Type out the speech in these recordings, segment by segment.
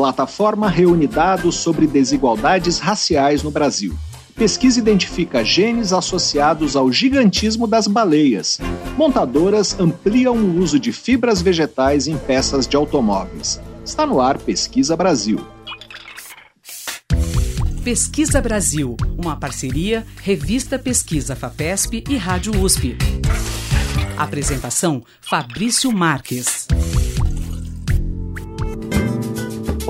Plataforma reúne dados sobre desigualdades raciais no Brasil. Pesquisa identifica genes associados ao gigantismo das baleias. Montadoras ampliam o uso de fibras vegetais em peças de automóveis. Está no ar Pesquisa Brasil. Pesquisa Brasil, uma parceria Revista Pesquisa FAPESP e Rádio USP. Apresentação Fabrício Marques.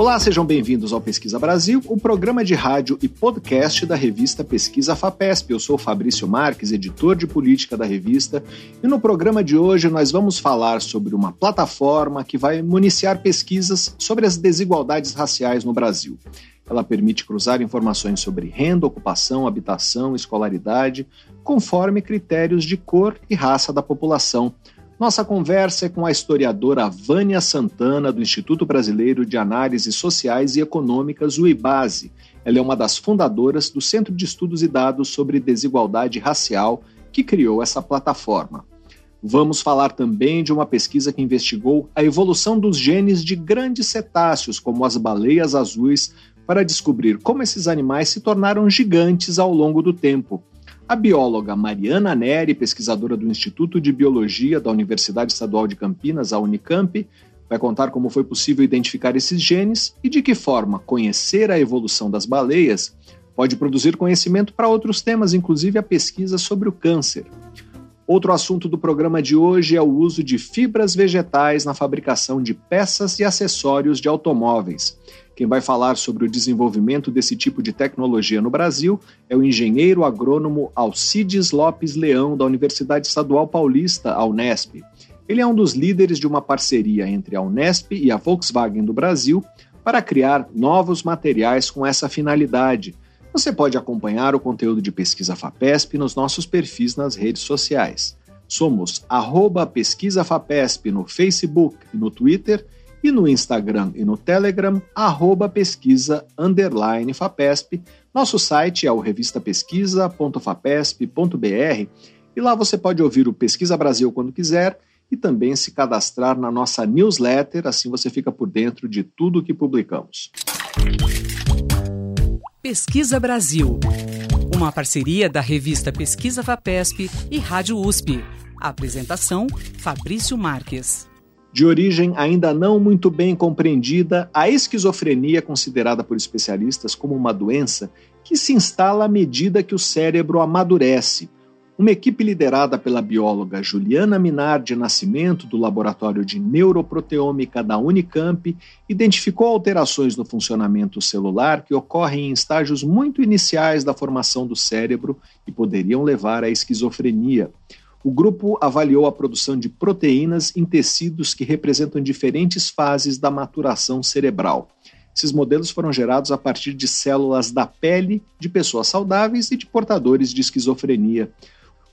Olá, sejam bem-vindos ao Pesquisa Brasil, o programa de rádio e podcast da revista Pesquisa FAPESP. Eu sou Fabrício Marques, editor de política da revista, e no programa de hoje nós vamos falar sobre uma plataforma que vai municiar pesquisas sobre as desigualdades raciais no Brasil. Ela permite cruzar informações sobre renda, ocupação, habitação, escolaridade, conforme critérios de cor e raça da população nossa conversa é com a historiadora Vânia Santana, do Instituto Brasileiro de Análises Sociais e Econômicas, o IBASE. Ela é uma das fundadoras do Centro de Estudos e Dados sobre Desigualdade Racial, que criou essa plataforma. Vamos falar também de uma pesquisa que investigou a evolução dos genes de grandes cetáceos, como as baleias azuis, para descobrir como esses animais se tornaram gigantes ao longo do tempo. A bióloga Mariana Neri, pesquisadora do Instituto de Biologia da Universidade Estadual de Campinas, a Unicamp, vai contar como foi possível identificar esses genes e de que forma conhecer a evolução das baleias pode produzir conhecimento para outros temas, inclusive a pesquisa sobre o câncer. Outro assunto do programa de hoje é o uso de fibras vegetais na fabricação de peças e acessórios de automóveis. Quem vai falar sobre o desenvolvimento desse tipo de tecnologia no Brasil é o engenheiro agrônomo Alcides Lopes Leão, da Universidade Estadual Paulista, a Unesp. Ele é um dos líderes de uma parceria entre a Unesp e a Volkswagen do Brasil para criar novos materiais com essa finalidade. Você pode acompanhar o conteúdo de Pesquisa FAPESP nos nossos perfis nas redes sociais. Somos arroba Pesquisa FAPESP no Facebook e no Twitter e no Instagram e no Telegram, arroba pesquisa underline FAPESP. Nosso site é o revistapesquisa.fapesp.br e lá você pode ouvir o Pesquisa Brasil quando quiser e também se cadastrar na nossa newsletter, assim você fica por dentro de tudo o que publicamos. Pesquisa Brasil, uma parceria da revista Pesquisa FAPESP e Rádio USP. apresentação: Fabrício Marques. De origem ainda não muito bem compreendida, a esquizofrenia considerada por especialistas como uma doença que se instala à medida que o cérebro amadurece. Uma equipe liderada pela bióloga Juliana Minar de Nascimento, do Laboratório de Neuroproteômica da Unicamp, identificou alterações no funcionamento celular que ocorrem em estágios muito iniciais da formação do cérebro e poderiam levar à esquizofrenia. O grupo avaliou a produção de proteínas em tecidos que representam diferentes fases da maturação cerebral. Esses modelos foram gerados a partir de células da pele de pessoas saudáveis e de portadores de esquizofrenia.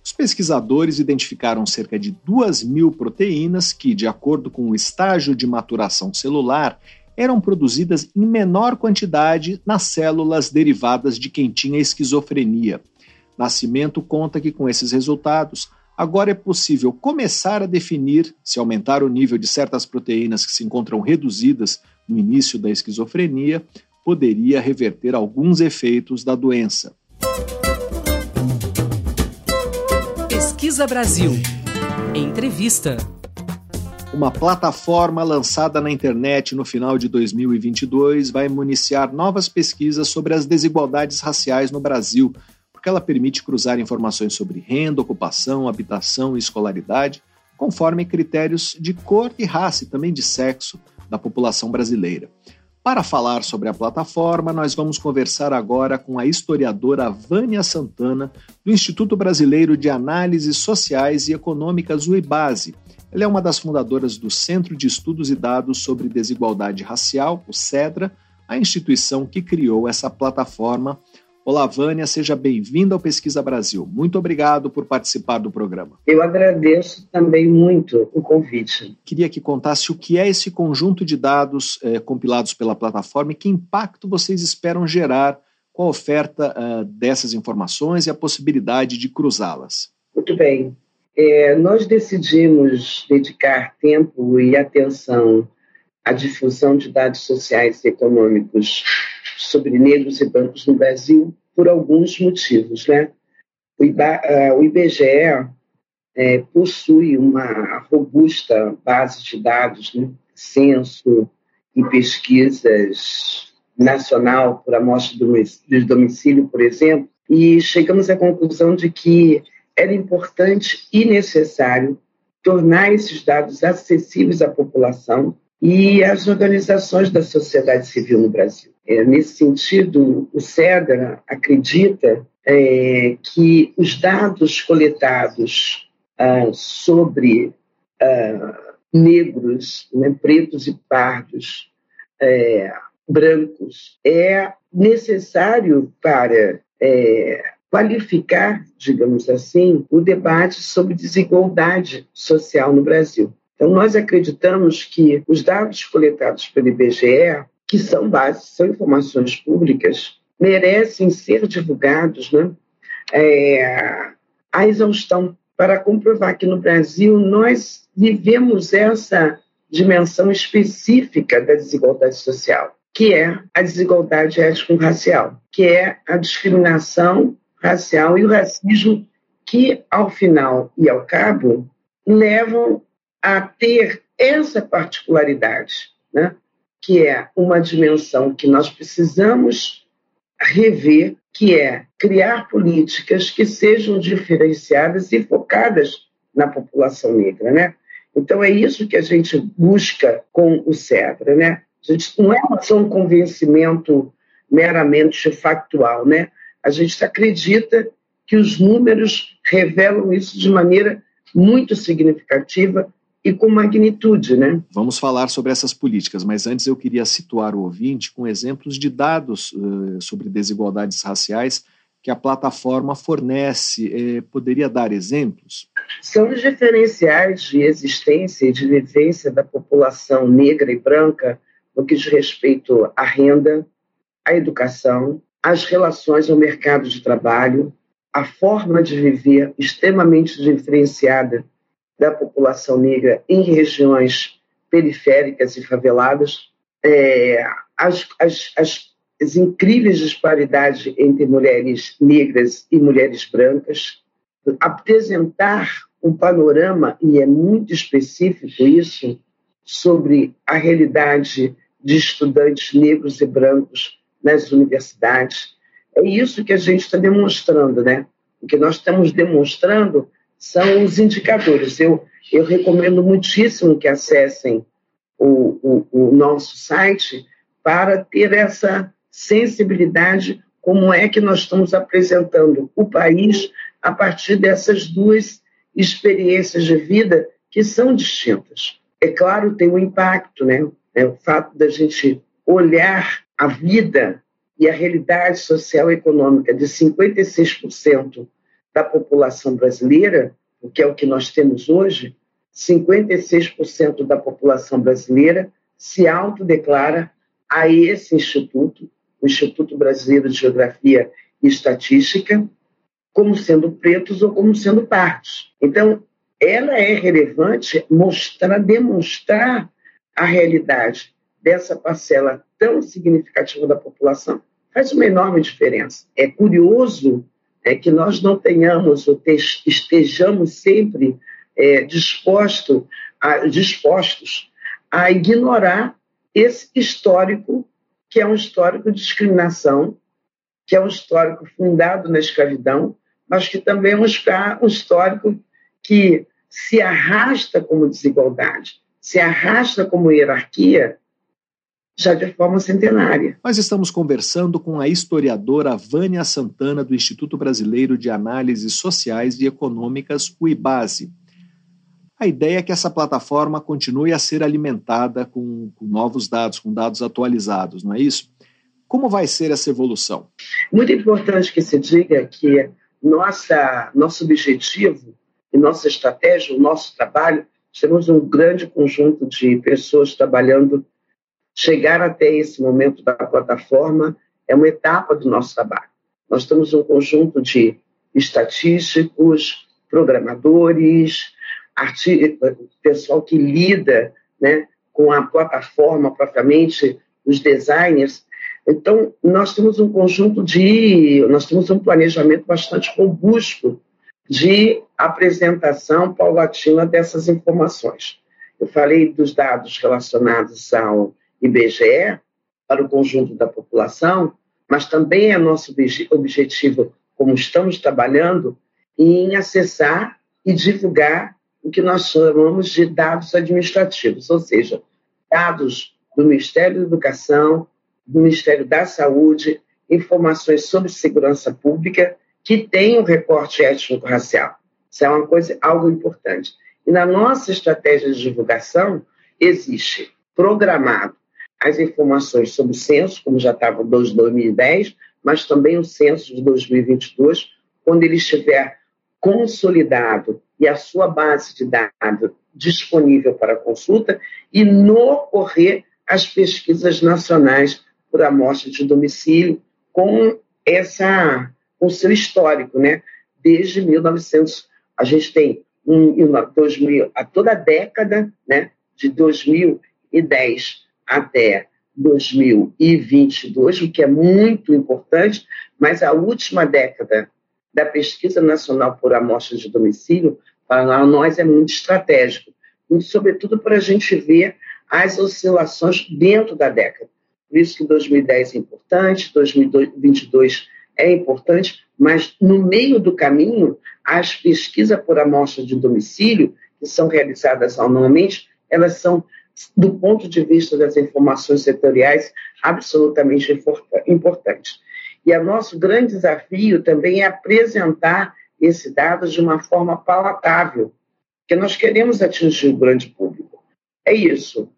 Os pesquisadores identificaram cerca de 2 mil proteínas que, de acordo com o estágio de maturação celular, eram produzidas em menor quantidade nas células derivadas de quem tinha esquizofrenia. Nascimento conta que, com esses resultados, Agora é possível começar a definir se aumentar o nível de certas proteínas que se encontram reduzidas no início da esquizofrenia poderia reverter alguns efeitos da doença. Pesquisa Brasil. Entrevista. Uma plataforma lançada na internet no final de 2022 vai municiar novas pesquisas sobre as desigualdades raciais no Brasil, porque ela permite cruzar informações sobre renda, ocupação, habitação e escolaridade, conforme critérios de cor e raça e também de sexo da população brasileira. Para falar sobre a plataforma, nós vamos conversar agora com a historiadora Vânia Santana, do Instituto Brasileiro de Análises Sociais e Econômicas, o IBASE. Ela é uma das fundadoras do Centro de Estudos e Dados sobre Desigualdade Racial, o CEDRA, a instituição que criou essa plataforma Olá, Vânia, seja bem-vinda ao Pesquisa Brasil. Muito obrigado por participar do programa. Eu agradeço também muito o convite. Queria que contasse o que é esse conjunto de dados eh, compilados pela plataforma e que impacto vocês esperam gerar com a oferta uh, dessas informações e a possibilidade de cruzá-las. Muito bem. É, nós decidimos dedicar tempo e atenção a difusão de dados sociais e econômicos sobre negros e brancos no Brasil por alguns motivos. Né? O, IBGE é, possui uma robusta base de dados, né? censo e pesquisas nacional por amostra de domicílio, por exemplo, e chegamos à conclusão de que era importante e necessário tornar esses dados acessíveis à população e às organizações da sociedade civil no Brasil. É, nesse sentido, o CEDRA acredita é, que os dados coletados ah, sobre ah, negros, né, pretos e pardos, é, brancos, é necessário para é, qualificar, digamos assim, o debate sobre desigualdade social no Brasil. Então, nós acreditamos que os dados coletados pelo IBGE, que são bases, são informações públicas, merecem ser divulgados né, é, à exaustão, para comprovar que no Brasil nós vivemos essa dimensão específica da desigualdade social, que é a desigualdade étnico-racial, que é a discriminação racial e o racismo que, ao final e ao cabo, levam a ter essa particularidade, né? que é uma dimensão que nós precisamos rever, que é criar políticas que sejam diferenciadas e focadas na população negra, né? Então é isso que a gente busca com o CEDRA, né? A gente não é só um convencimento meramente factual, né? A gente acredita que os números revelam isso de maneira muito significativa e com magnitude, né? Vamos falar sobre essas políticas, mas antes eu queria situar o ouvinte com exemplos de dados uh, sobre desigualdades raciais que a plataforma fornece. Uh, poderia dar exemplos? São os diferenciais de existência e de vivência da população negra e branca no que diz respeito à renda, à educação, às relações ao mercado de trabalho, a forma de viver extremamente diferenciada da população negra em regiões periféricas e faveladas, é, as, as, as, as incríveis disparidades entre mulheres negras e mulheres brancas, apresentar um panorama, e é muito específico isso, sobre a realidade de estudantes negros e brancos nas universidades. É isso que a gente está demonstrando, né? O que nós estamos demonstrando são os indicadores. Eu, eu recomendo muitíssimo que acessem o, o, o nosso site para ter essa sensibilidade como é que nós estamos apresentando o país a partir dessas duas experiências de vida que são distintas. É claro, tem um impacto, né? É o fato da gente olhar a vida e a realidade social e econômica de 56% da população brasileira, o que é o que nós temos hoje, 56% da população brasileira se autodeclara a esse instituto, o Instituto Brasileiro de Geografia e Estatística, como sendo pretos ou como sendo pardos. Então, ela é relevante mostrar, demonstrar a realidade dessa parcela tão significativa da população. Faz uma enorme diferença. É curioso é que nós não tenhamos ou estejamos sempre é, disposto a, dispostos a ignorar esse histórico, que é um histórico de discriminação, que é um histórico fundado na escravidão, mas que também é um, um histórico que se arrasta como desigualdade, se arrasta como hierarquia já de forma centenária. Nós estamos conversando com a historiadora Vânia Santana, do Instituto Brasileiro de Análises Sociais e Econômicas, o IBASE. A ideia é que essa plataforma continue a ser alimentada com, com novos dados, com dados atualizados, não é isso? Como vai ser essa evolução? Muito importante que se diga que nossa, nosso objetivo e nossa estratégia, o nosso trabalho, temos um grande conjunto de pessoas trabalhando chegar até esse momento da plataforma é uma etapa do nosso trabalho. Nós temos um conjunto de estatísticos, programadores, pessoal que lida né, com a plataforma propriamente, os designers. Então, nós temos um conjunto de. Nós temos um planejamento bastante robusto de apresentação paulatina dessas informações. Eu falei dos dados relacionados ao IBGE para o conjunto da população, mas também é nosso objetivo, como estamos trabalhando, em acessar e divulgar o que nós chamamos de dados administrativos, ou seja, dados do Ministério da Educação, do Ministério da Saúde, informações sobre segurança pública que tem um recorte étnico-racial. Isso é uma coisa, algo importante. E na nossa estratégia de divulgação, existe programado as informações sobre o censo, como já estava em 2010, mas também o censo de 2022, quando ele estiver consolidado e a sua base de dados disponível para consulta, e no ocorrer as pesquisas nacionais por amostra de domicílio com essa com seu histórico, né? Desde 1900, a gente tem um, 2000, a toda a década, né? De 2010 até 2022, o que é muito importante, mas a última década da pesquisa nacional por amostra de domicílio, para nós é muito estratégico, sobretudo para a gente ver as oscilações dentro da década. Por isso que 2010 é importante, 2022 é importante, mas no meio do caminho, as pesquisas por amostra de domicílio, que são realizadas anualmente, elas são, do ponto de vista das informações setoriais, absolutamente importantes. E o nosso grande desafio também é apresentar esse dado de uma forma palatável, porque nós queremos atingir o grande público. É isso.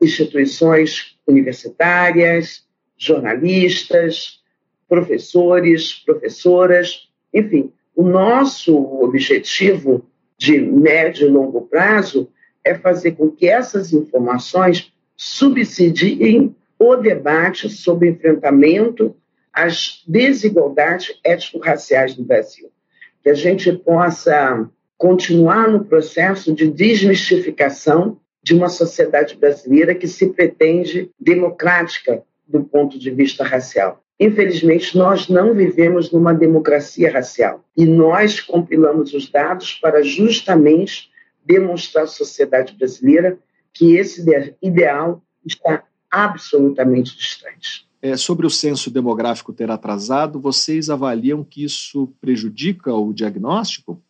Instituições universitárias, jornalistas, professores, professoras, enfim, o nosso objetivo de médio e longo prazo é fazer com que essas informações subsidiem o debate sobre o enfrentamento as desigualdades étnico-raciais no Brasil. Que a gente possa continuar no processo de desmistificação de uma sociedade brasileira que se pretende democrática do ponto de vista racial. Infelizmente, nós não vivemos numa democracia racial e nós compilamos os dados para justamente demonstrar à sociedade brasileira que esse ideal está absolutamente distante é, sobre o censo demográfico ter atrasado, vocês avaliam que isso prejudica o diagnóstico?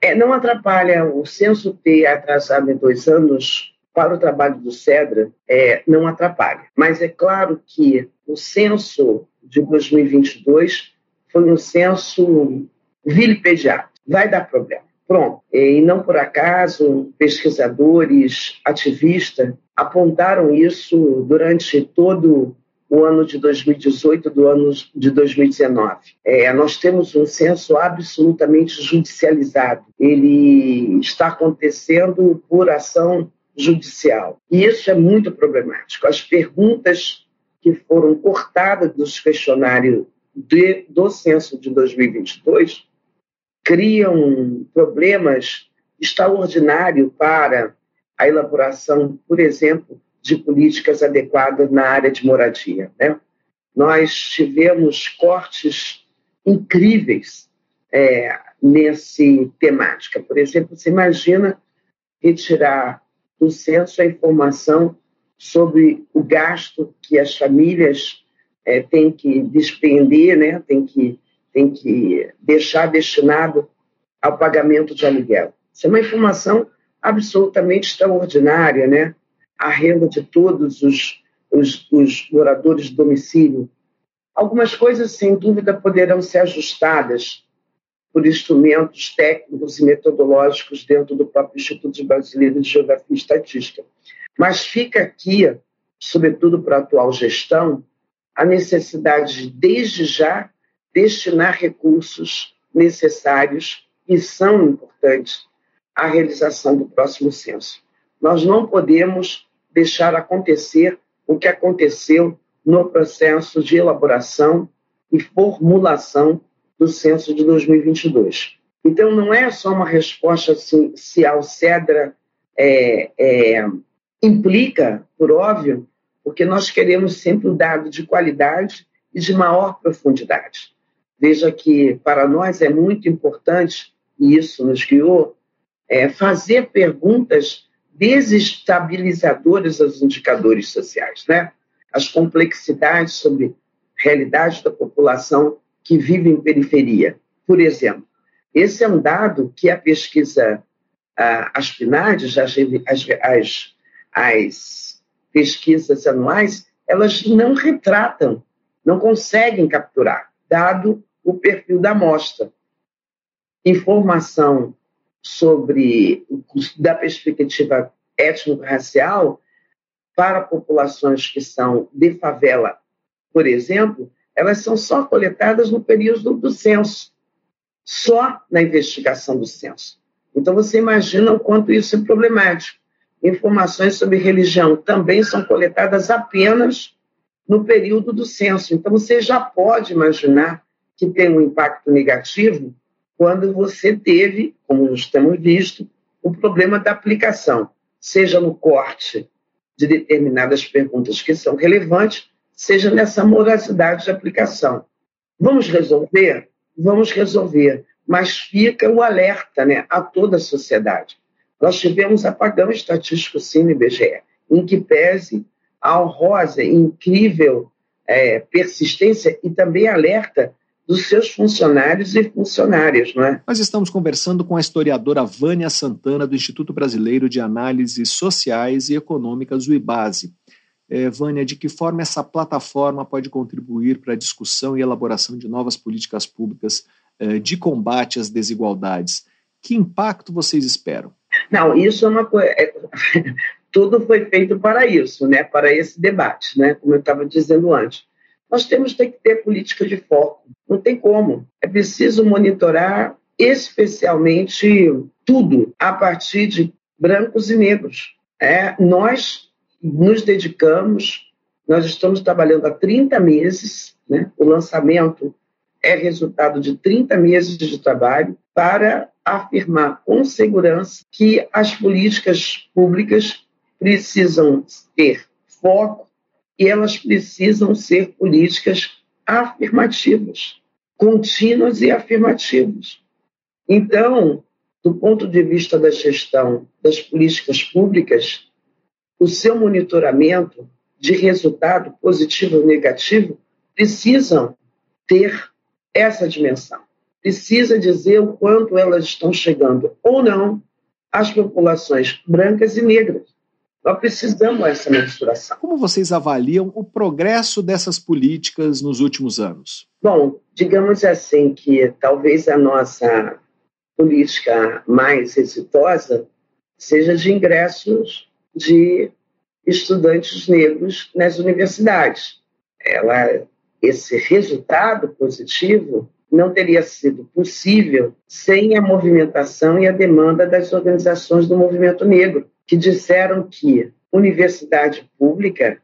É, não atrapalha. O censo ter atrasado em dois anos para o trabalho do CEDRA é, não atrapalha. Mas é claro que o censo de 2022 foi um censo vilipendiado. Vai dar problema. Pronto. E não por acaso, pesquisadores, ativistas apontaram isso durante todo o ano de 2018 do ano de 2019. É, nós temos um censo absolutamente judicializado. Ele está acontecendo por ação judicial. E isso é muito problemático. As perguntas que foram cortadas dos questionários de, do censo de 2022 criam problemas extraordinários para a elaboração, por exemplo, de políticas adequadas na área de moradia. Né? Nós tivemos cortes incríveis é, nesse temática. Por exemplo, você imagina retirar do censo a informação sobre o gasto que as famílias é, têm que despender, né? têm que, têm que deixar destinado ao pagamento de aluguel. Isso é uma informação absolutamente extraordinária, né? a renda de todos os, os, os moradores de domicílio. Algumas coisas, sem dúvida, poderão ser ajustadas por instrumentos técnicos e metodológicos dentro do próprio Instituto Brasileiro de Geografia e Estatística. Mas fica aqui, sobretudo para a atual gestão, a necessidade de, desde já, destinar recursos necessários e são importantes à realização do próximo censo. Nós não podemos deixar acontecer o que aconteceu no processo de elaboração e formulação do censo de 2022. Então, não é só uma resposta assim, se ao CEDRA é, é, implica, por óbvio, porque nós queremos sempre o um dado de qualidade e de maior profundidade. Veja que para nós é muito importante, e isso nos guiou, é fazer perguntas desestabilizadoras aos indicadores sociais, né? As complexidades sobre realidade da população que vive em periferia. Por exemplo, esse é um dado que a pesquisa, as, as, as pesquisas anuais, elas não retratam, não conseguem capturar, dado o perfil da amostra. Informação sobre, da perspectiva étnico-racial, para populações que são de favela, por exemplo, elas são só coletadas no período do censo, só na investigação do censo. Então, você imagina o quanto isso é problemático. Informações sobre religião também são coletadas apenas no período do censo. Então, você já pode imaginar que tem um impacto negativo quando você teve, como nós temos visto, o problema da aplicação, seja no corte de determinadas perguntas que são relevantes, seja nessa morosidade de aplicação. Vamos resolver? Vamos resolver, mas fica o alerta né, a toda a sociedade. Nós tivemos apagão estatístico sim no IBGE, em que pese a honrosa e incrível é, persistência e também alerta dos seus funcionários e funcionárias, não é? Nós estamos conversando com a historiadora Vânia Santana, do Instituto Brasileiro de Análises Sociais e Econômicas, o IBASE. É, Vânia, de que forma essa plataforma pode contribuir para a discussão e elaboração de novas políticas públicas é, de combate às desigualdades? Que impacto vocês esperam? Não, isso é uma coisa. É, tudo foi feito para isso, né? Para esse debate, né? Como eu estava dizendo antes. Nós temos que ter política de foco. Não tem como. É preciso monitorar especialmente tudo a partir de brancos e negros. É, nós nos dedicamos, nós estamos trabalhando há 30 meses, né? o lançamento é resultado de 30 meses de trabalho para afirmar com segurança que as políticas públicas precisam ter foco e elas precisam ser políticas afirmativas, contínuas e afirmativas. Então, do ponto de vista da gestão das políticas públicas, o seu monitoramento de resultado positivo ou negativo precisam ter essa dimensão. Precisa dizer o quanto elas estão chegando ou não às populações brancas e negras. Nós precisamos dessa mensuração. Como vocês avaliam o progresso dessas políticas nos últimos anos? Bom, digamos assim que talvez a nossa política mais exitosa seja de ingressos de estudantes negros nas universidades. Ela, esse resultado positivo não teria sido possível sem a movimentação e a demanda das organizações do movimento negro que disseram que universidade pública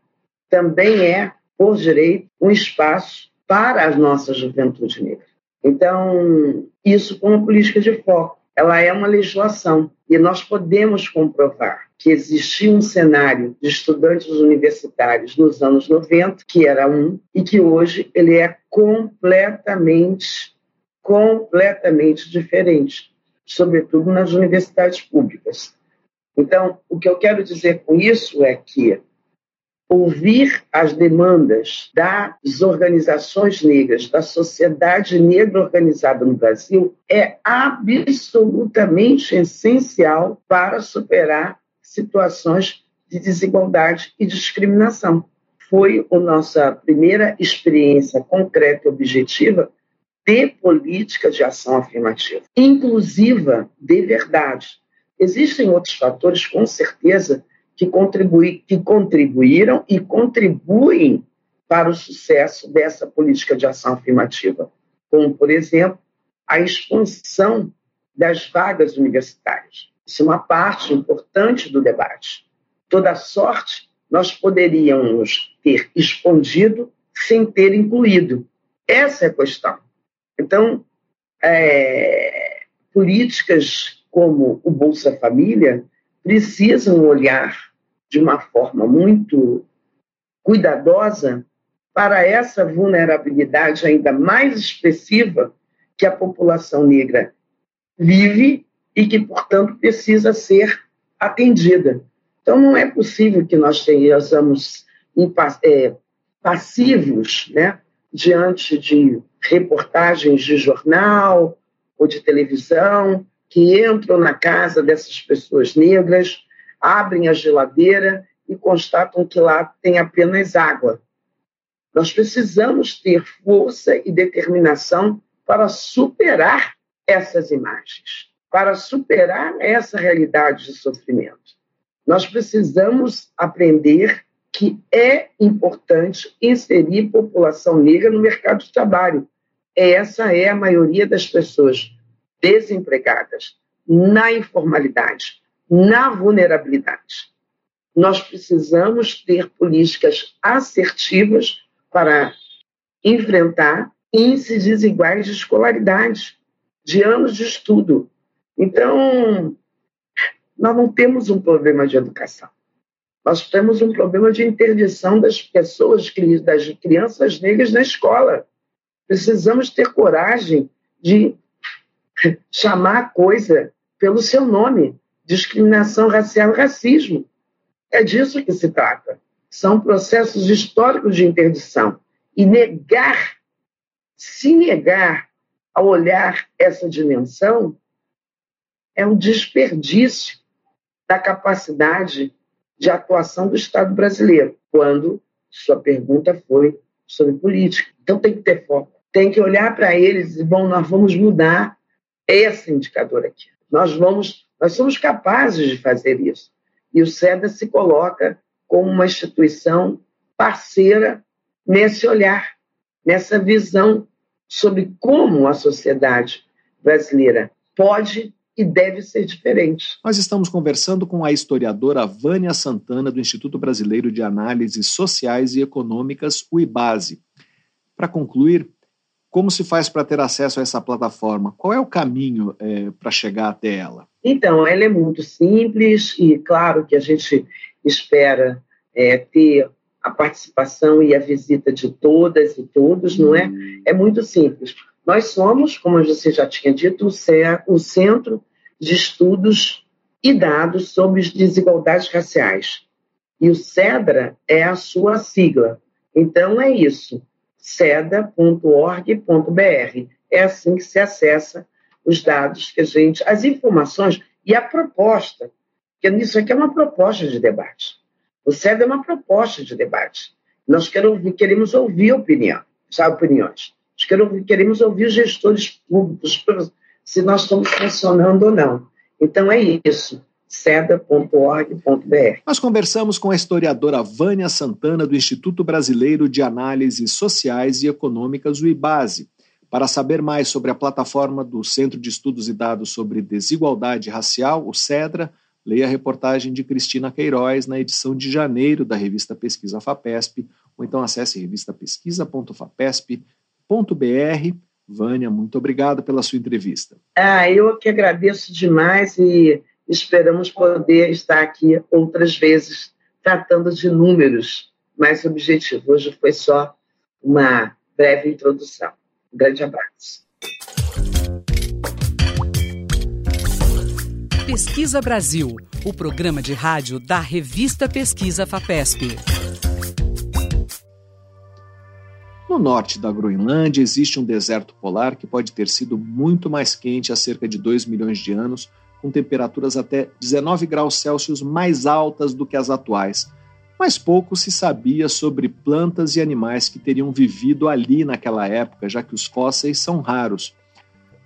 também é, por direito, um espaço para a nossa juventude negra. Então, isso com uma política de foco, ela é uma legislação e nós podemos comprovar que existia um cenário de estudantes universitários nos anos 90, que era um, e que hoje ele é completamente, completamente diferente, sobretudo nas universidades públicas. Então, o que eu quero dizer com isso é que ouvir as demandas das organizações negras, da sociedade negra organizada no Brasil, é absolutamente essencial para superar situações de desigualdade e discriminação. Foi a nossa primeira experiência concreta e objetiva de política de ação afirmativa, inclusiva de verdade Existem outros fatores, com certeza, que, contribui, que contribuíram e contribuem para o sucesso dessa política de ação afirmativa, como, por exemplo, a expansão das vagas universitárias. Isso é uma parte importante do debate. Toda sorte nós poderíamos ter expandido sem ter incluído. Essa é a questão. Então, é, políticas como o Bolsa Família precisam olhar de uma forma muito cuidadosa para essa vulnerabilidade ainda mais expressiva que a população negra vive e que, portanto, precisa ser atendida. Então, não é possível que nós tenhamos é, passivos né, diante de reportagens de jornal ou de televisão que entram na casa dessas pessoas negras, abrem a geladeira e constatam que lá tem apenas água. Nós precisamos ter força e determinação para superar essas imagens, para superar essa realidade de sofrimento. Nós precisamos aprender que é importante inserir população negra no mercado de trabalho. Essa é a maioria das pessoas desempregadas, na informalidade, na vulnerabilidade. Nós precisamos ter políticas assertivas para enfrentar índices desiguais de escolaridade, de anos de estudo. Então, nós não temos um problema de educação. Nós temos um problema de interdição das pessoas, das crianças negras na escola. Precisamos ter coragem de chamar a coisa pelo seu nome: discriminação racial e racismo. É disso que se trata. São processos históricos de interdição. E negar, se negar a olhar essa dimensão, é um desperdício da capacidade de atuação do Estado brasileiro, quando sua pergunta foi sobre política. Então tem que ter foco, tem que olhar para eles e bom, nós vamos mudar esse indicador aqui. Nós vamos, nós somos capazes de fazer isso. E o SEDA se coloca como uma instituição parceira nesse olhar, nessa visão sobre como a sociedade brasileira pode e deve ser diferente. Nós estamos conversando com a historiadora Vânia Santana, do Instituto Brasileiro de Análises Sociais e Econômicas, o IBASE. Para concluir, como se faz para ter acesso a essa plataforma? Qual é o caminho é, para chegar até ela? Então, ela é muito simples e, claro, que a gente espera é, ter a participação e a visita de todas e todos, não é? É muito simples. Nós somos, como você já tinha dito, o Centro de Estudos e Dados sobre Desigualdades Raciais. E o CEDRA é a sua sigla. Então, é isso, ceda.org.br. É assim que se acessa os dados que a gente, as informações e a proposta, porque isso aqui é uma proposta de debate. O CEDA é uma proposta de debate. Nós queremos ouvir opinião, sabe, opiniões queremos ouvir os gestores públicos se nós estamos funcionando ou não. Então é isso seda.org.br. Nós conversamos com a historiadora Vânia Santana, do Instituto Brasileiro de Análises Sociais e Econômicas, o IBASE, para saber mais sobre a plataforma do Centro de Estudos e Dados sobre Desigualdade Racial, o CEDRA, leia a reportagem de Cristina Queiroz na edição de janeiro da revista Pesquisa FAPESP, ou então acesse revistapesquisa.fapesp.com br. Vânia, muito obrigado pela sua entrevista. Ah, eu que agradeço demais e esperamos poder estar aqui outras vezes tratando de números mais objetivos. Hoje foi só uma breve introdução. Um grande abraço. Pesquisa Brasil, o programa de rádio da revista Pesquisa FAPESP. No norte da Groenlândia existe um deserto polar que pode ter sido muito mais quente há cerca de 2 milhões de anos, com temperaturas até 19 graus Celsius mais altas do que as atuais. Mas pouco se sabia sobre plantas e animais que teriam vivido ali naquela época, já que os fósseis são raros.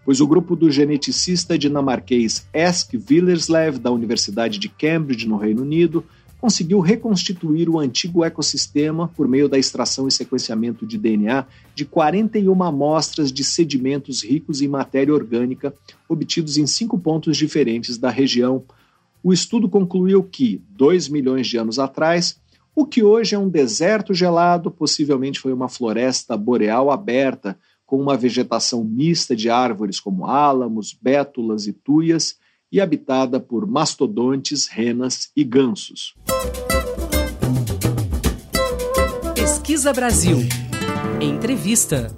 Pois o grupo do geneticista dinamarquês Esk Willerslev, da Universidade de Cambridge, no Reino Unido, conseguiu reconstituir o antigo ecossistema por meio da extração e sequenciamento de DNA de 41 amostras de sedimentos ricos em matéria orgânica obtidos em cinco pontos diferentes da região. O estudo concluiu que, dois milhões de anos atrás, o que hoje é um deserto gelado possivelmente foi uma floresta boreal aberta, com uma vegetação mista de árvores como álamos, bétulas e tuias, e habitada por mastodontes, renas e gansos. Pesquisa Brasil. Entrevista.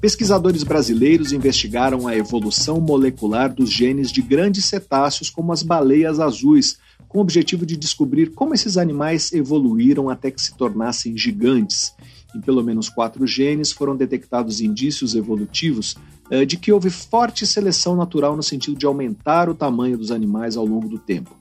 Pesquisadores brasileiros investigaram a evolução molecular dos genes de grandes cetáceos como as baleias azuis, com o objetivo de descobrir como esses animais evoluíram até que se tornassem gigantes. Em pelo menos quatro genes foram detectados indícios evolutivos eh, de que houve forte seleção natural no sentido de aumentar o tamanho dos animais ao longo do tempo.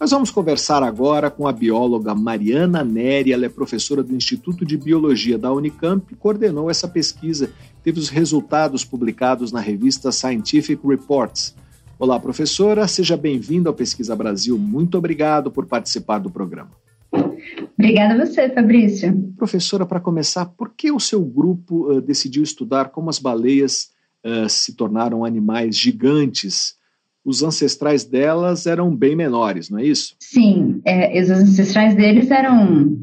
Nós vamos conversar agora com a bióloga Mariana Neri, ela é professora do Instituto de Biologia da Unicamp e coordenou essa pesquisa, teve os resultados publicados na revista Scientific Reports. Olá, professora, seja bem-vinda ao Pesquisa Brasil. Muito obrigado por participar do programa. Obrigada a você, Fabrício. Professora, para começar, por que o seu grupo uh, decidiu estudar como as baleias uh, se tornaram animais gigantes os ancestrais delas eram bem menores, não é isso? Sim, é, os ancestrais deles eram.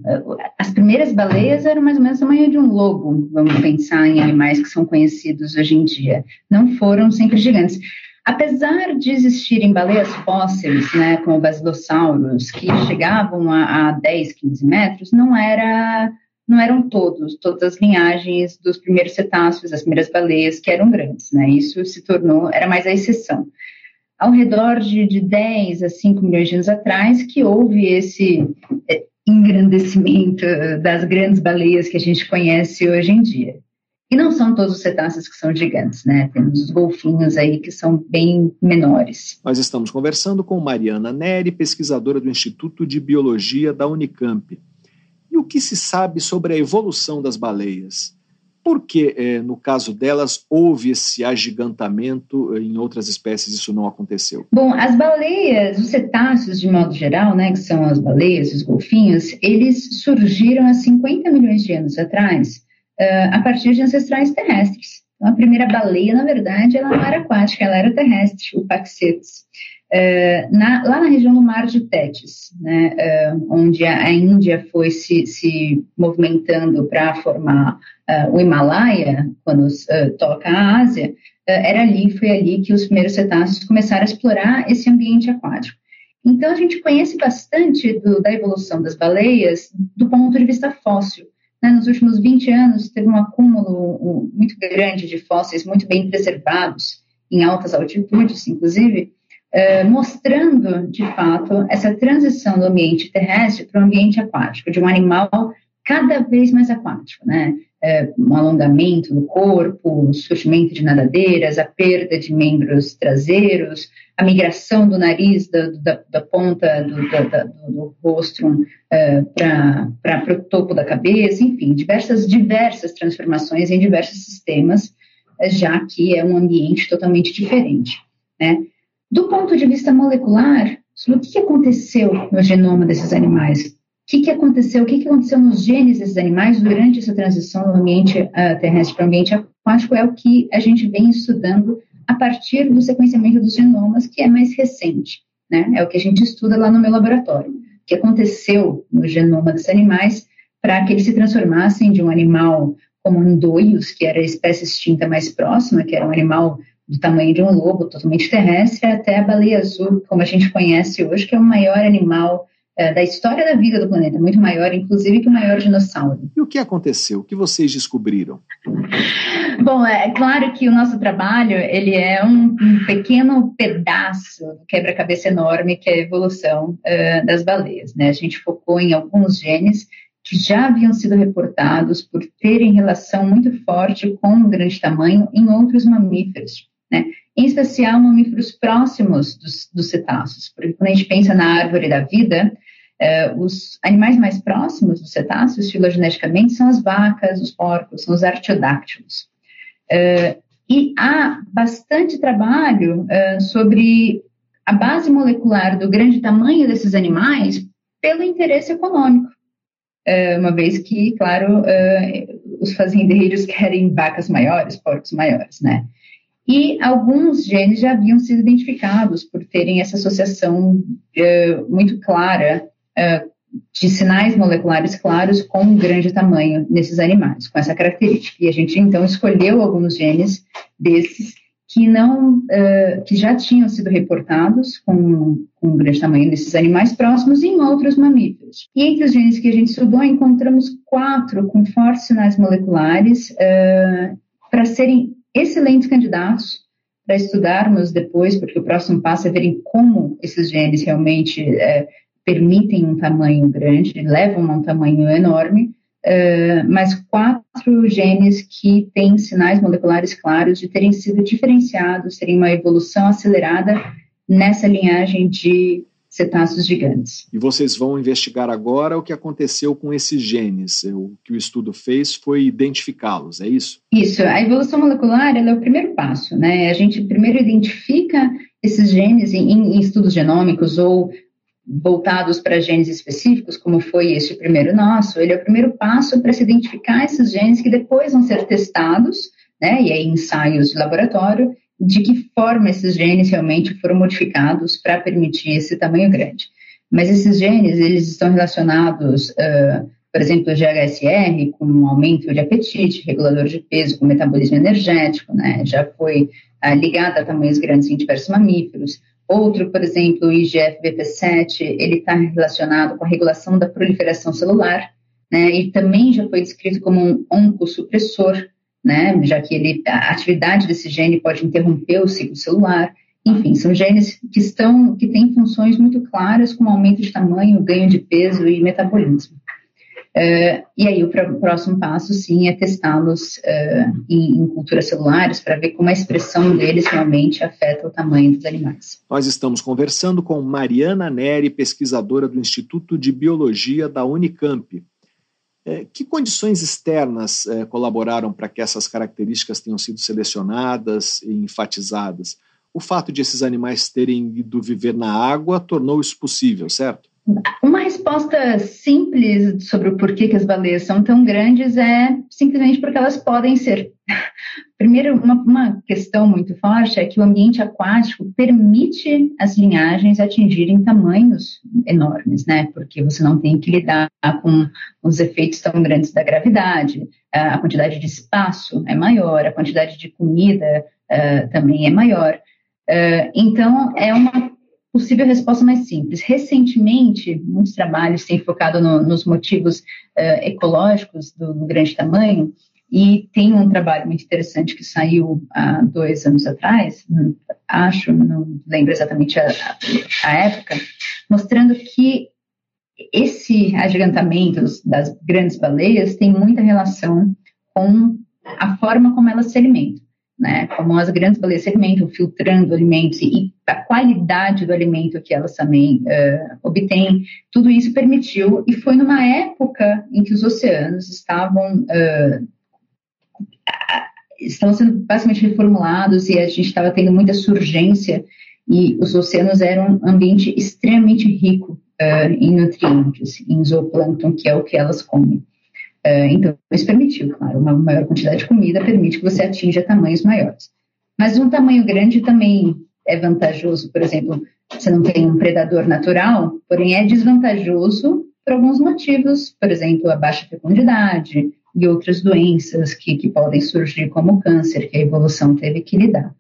As primeiras baleias eram mais ou menos o tamanho de um lobo, vamos pensar em animais que são conhecidos hoje em dia. Não foram sempre gigantes. Apesar de existirem baleias fósseis, né, como basilossauros, que chegavam a, a 10, 15 metros, não era não eram todos, todas as linhagens dos primeiros cetáceos, as primeiras baleias que eram grandes, né? Isso se tornou, era mais a exceção ao redor de, de 10 a 5 milhões de anos atrás que houve esse é, engrandecimento das grandes baleias que a gente conhece hoje em dia. E não são todos os cetáceos que são gigantes, né? Temos os golfinhos aí que são bem menores. Nós estamos conversando com Mariana Neri, pesquisadora do Instituto de Biologia da Unicamp. E o que se sabe sobre a evolução das baleias? Por que, é, no caso delas, houve esse agigantamento, em outras espécies isso não aconteceu? Bom, as baleias, os cetáceos de modo geral, né, que são as baleias, os golfinhos, eles surgiram há 50 milhões de anos atrás, uh, a partir de ancestrais terrestres. Então, a primeira baleia, na verdade, ela não era aquática, ela era terrestre, o Paxetus. Uh, na, lá na região do Mar de Tétis, né, uh, onde a, a, Índia foi se, se movimentando para formar uh, o Himalaia, quando toca a Ásia, era ali, foi ali que os primeiros cetáceos começaram a explorar esse ambiente aquático. Então, a gente conhece bastante do, da evolução das baleias do ponto de vista fóssil. Né? Nos últimos 20 anos, teve um acúmulo muito grande de fósseis muito bem preservados, em altas altitudes, inclusive, Uh, mostrando, de fato, essa transição do ambiente terrestre para o ambiente aquático, de um animal cada vez mais aquático, né? Uh, um alongamento do corpo, o surgimento de nadadeiras, a perda de membros traseiros, a migração do nariz da, da, da ponta do, da, do, do rosto uh, para o topo da cabeça, enfim, diversas, diversas transformações em diversos sistemas, já que é um ambiente totalmente diferente, né? Do ponto de vista molecular, o que aconteceu no genoma desses animais? Que, que aconteceu? O que, que aconteceu nos genes desses animais durante essa transição do ambiente uh, terrestre para o ambiente aquático? É o que a gente vem estudando a partir do sequenciamento dos genomas, que é mais recente. Né? É o que a gente estuda lá no meu laboratório. O que aconteceu no genoma desses animais para que eles se transformassem de um animal como Andoios, que era a espécie extinta mais próxima, que era um animal do tamanho de um lobo, totalmente terrestre, até a baleia azul, como a gente conhece hoje, que é o maior animal é, da história da vida do planeta, muito maior, inclusive, que o maior dinossauro. E o que aconteceu? O que vocês descobriram? Bom, é, é claro que o nosso trabalho ele é um, um pequeno pedaço do quebra-cabeça enorme que é a evolução uh, das baleias. Né? A gente focou em alguns genes que já haviam sido reportados por terem relação muito forte com o grande tamanho em outros mamíferos né? em especial mamíferos próximos dos, dos, cetáceos, porque quando a gente pensa na árvore da vida, eh, os animais mais próximos dos cetáceos, filogeneticamente, são as vacas, os porcos, são os artiodáctilos. Eh, e há bastante trabalho eh, sobre a base molecular do grande tamanho desses animais pelo interesse econômico. uma vez que, claro, os fazendeiros querem vacas maiores, porcos maiores, né? E alguns genes já haviam sido identificados por terem essa associação uh, muito clara uh, de sinais moleculares claros com um grande tamanho nesses animais, com essa característica. E a gente então escolheu alguns genes desses que não, uh, que já tinham sido reportados com, com grande tamanho nesses animais próximos e em outros mamíferos. E entre os genes que a gente estudou, encontramos quatro com fortes sinais moleculares uh, para serem excelentes candidatos para estudarmos depois, porque o próximo passo é verem como esses genes realmente uh, permitem um tamanho grande, levam a um tamanho enorme, uh, mas quatro genes que têm sinais moleculares claros de terem sido diferenciados, terem uma evolução acelerada nessa linhagem de cetáceos gigantes. E vocês vão investigar agora o que aconteceu com esses genes. O que o estudo fez foi identificá-los, é isso? Isso. A evolução molecular é o primeiro passo, né? A gente primeiro identifica esses genes em, em estudos genômicos ou voltados para genes específicos, como foi este primeiro nosso, ele é o primeiro passo para se identificar esses genes que depois vão ser testados, né, e aí ensaios de laboratório, de que forma esses genes realmente foram modificados para permitir esse tamanho grande. Mas esses genes, eles estão relacionados, uh, por exemplo, o GHSR, com um aumento de apetite, regulador de peso, com metabolismo energético, né, já foi uh, ligado a tamanhos grandes em diversos mamíferos, Outro, por exemplo, o IGF-BP7, ele está relacionado com a regulação da proliferação celular, né, e também já foi descrito como um oncossupressor, né, já que ele, a atividade desse gene pode interromper o ciclo celular. Enfim, são genes que estão, que têm funções muito claras, como aumento de tamanho, ganho de peso e metabolismo. Uh, e aí o próximo passo, sim, é testá-los uh, em, em, culturas celulares para ver como a expressão deles realmente afeta o tamanho dos animais. Nós estamos conversando com Mariana Neri, pesquisadora do Instituto de Biologia da Unicamp. Uh, que condições externas colaboraram para que essas características tenham sido selecionadas e enfatizadas? O fato de esses animais terem ido viver na água tornou isso possível, certo? Uma resposta simples sobre o porquê que as baleias são tão grandes é simplesmente porque elas podem ser. Primeiro, uma, uma, questão muito forte é que o ambiente aquático permite as linhagens atingirem tamanhos enormes, né? Porque você não tem que lidar com os efeitos tão grandes da gravidade, a quantidade de espaço é maior, a quantidade de comida uh, também é maior. Uh, então, é uma possível resposta mais simples. Recentemente, muitos trabalhos têm focado no, nos motivos uh, ecológicos do, do, grande tamanho, e tem um trabalho muito interessante que saiu há dois anos atrás, acho, não lembro exatamente a, a época, mostrando que esse agigantamento das grandes baleias tem muita relação com a forma como elas se alimentam né? Como as grandes baleias se alimentam, filtrando alimentos e a qualidade do alimento que elas também uh, obtêm, tudo isso permitiu, e foi numa época em que os oceanos estavam, uh, estavam sendo basicamente reformulados e a gente estava tendo muita surgência, e os oceanos eram um ambiente extremamente rico uh, em nutrientes, em zooplâncton, que é o que elas comem. Uh, então, isso permitiu, claro, uma maior quantidade de comida permite que você atinja tamanhos maiores. Mas um tamanho grande também é vantajoso, por exemplo, você não tem um predador natural, porém é desvantajoso por alguns motivos, por exemplo, a baixa fecundidade e outras doenças que, que podem surgir, como o câncer, que a evolução teve que lidar.